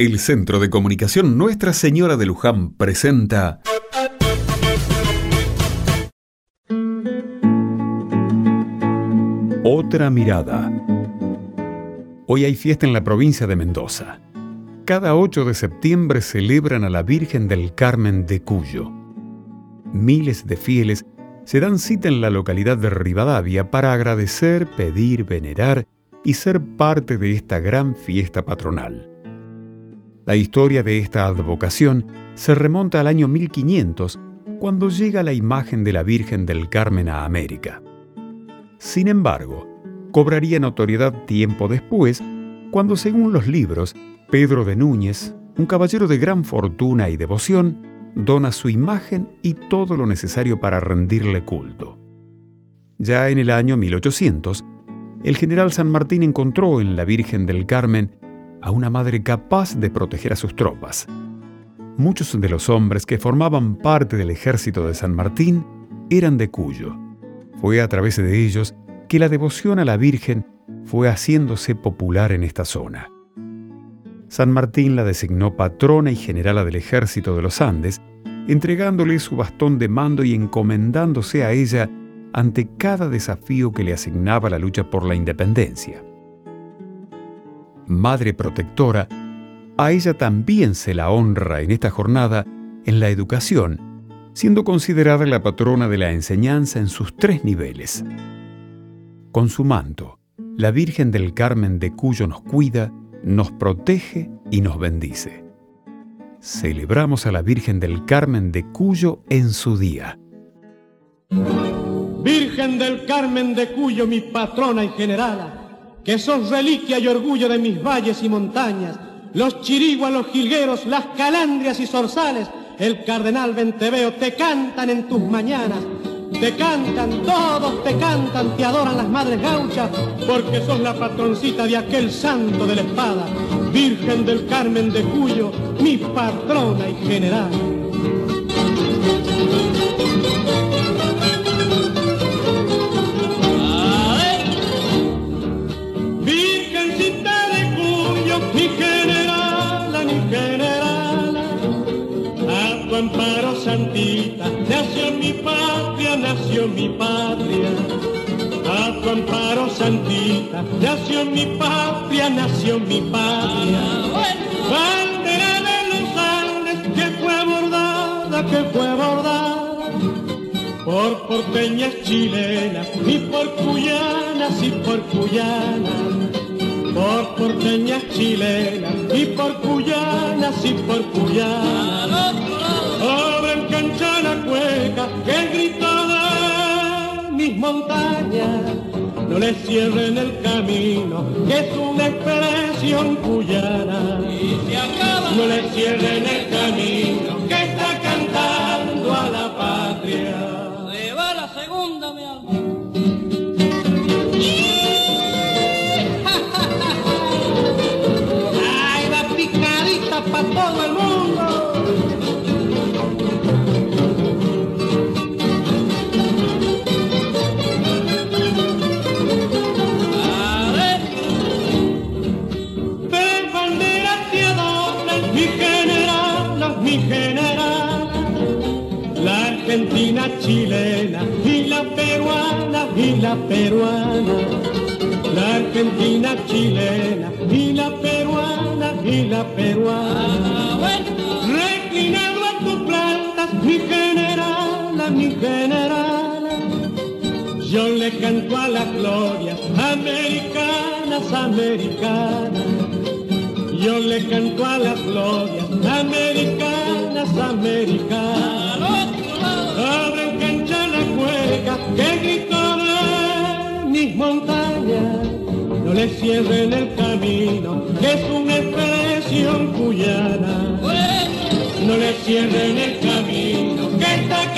El Centro de Comunicación Nuestra Señora de Luján presenta Otra mirada. Hoy hay fiesta en la provincia de Mendoza. Cada 8 de septiembre celebran a la Virgen del Carmen de Cuyo. Miles de fieles se dan cita en la localidad de Rivadavia para agradecer, pedir, venerar y ser parte de esta gran fiesta patronal. La historia de esta advocación se remonta al año 1500, cuando llega la imagen de la Virgen del Carmen a América. Sin embargo, cobraría notoriedad tiempo después, cuando según los libros, Pedro de Núñez, un caballero de gran fortuna y devoción, dona su imagen y todo lo necesario para rendirle culto. Ya en el año 1800, el general San Martín encontró en la Virgen del Carmen a una madre capaz de proteger a sus tropas. Muchos de los hombres que formaban parte del ejército de San Martín eran de Cuyo. Fue a través de ellos que la devoción a la Virgen fue haciéndose popular en esta zona. San Martín la designó patrona y generala del ejército de los Andes, entregándole su bastón de mando y encomendándose a ella ante cada desafío que le asignaba la lucha por la independencia madre protectora, a ella también se la honra en esta jornada en la educación, siendo considerada la patrona de la enseñanza en sus tres niveles. Con su manto, la Virgen del Carmen de Cuyo nos cuida, nos protege y nos bendice. Celebramos a la Virgen del Carmen de Cuyo en su día. Virgen del Carmen de Cuyo, mi patrona y generala que sos reliquia y orgullo de mis valles y montañas, los chiriguas, los jilgueros, las calandrias y zorzales, el cardenal Venteveo te cantan en tus mañanas, te cantan, todos te cantan, te adoran las madres gauchas, porque sos la patroncita de aquel santo de la espada, Virgen del Carmen de Cuyo, mi patrona y general. Amparo santita, nació mi patria, nació mi patria. A tu amparo santita, nació mi patria, nació mi patria. Bandera de los Andes que fue bordada, que fue bordada por porteñas chilenas y por cuyanas y por cuyanas por porteñas chilenas y por cuyanas y por cuyanas cueca que grito de mis montañas. No le cierren el camino, que es una expresión cuyana. No le cierren el camino, que está argentina, chilena y la peruana y la peruana. La argentina, chilena y la peruana y la peruana. Reclinado a tus plantas, mi general, mi general. Yo le canto a las glorias americanas, americanas. Yo le canto a las glorias americanas, americanas que el grito de mis montañas no le cierren el camino, que es una expresión cuyana. No le cierren el camino, que está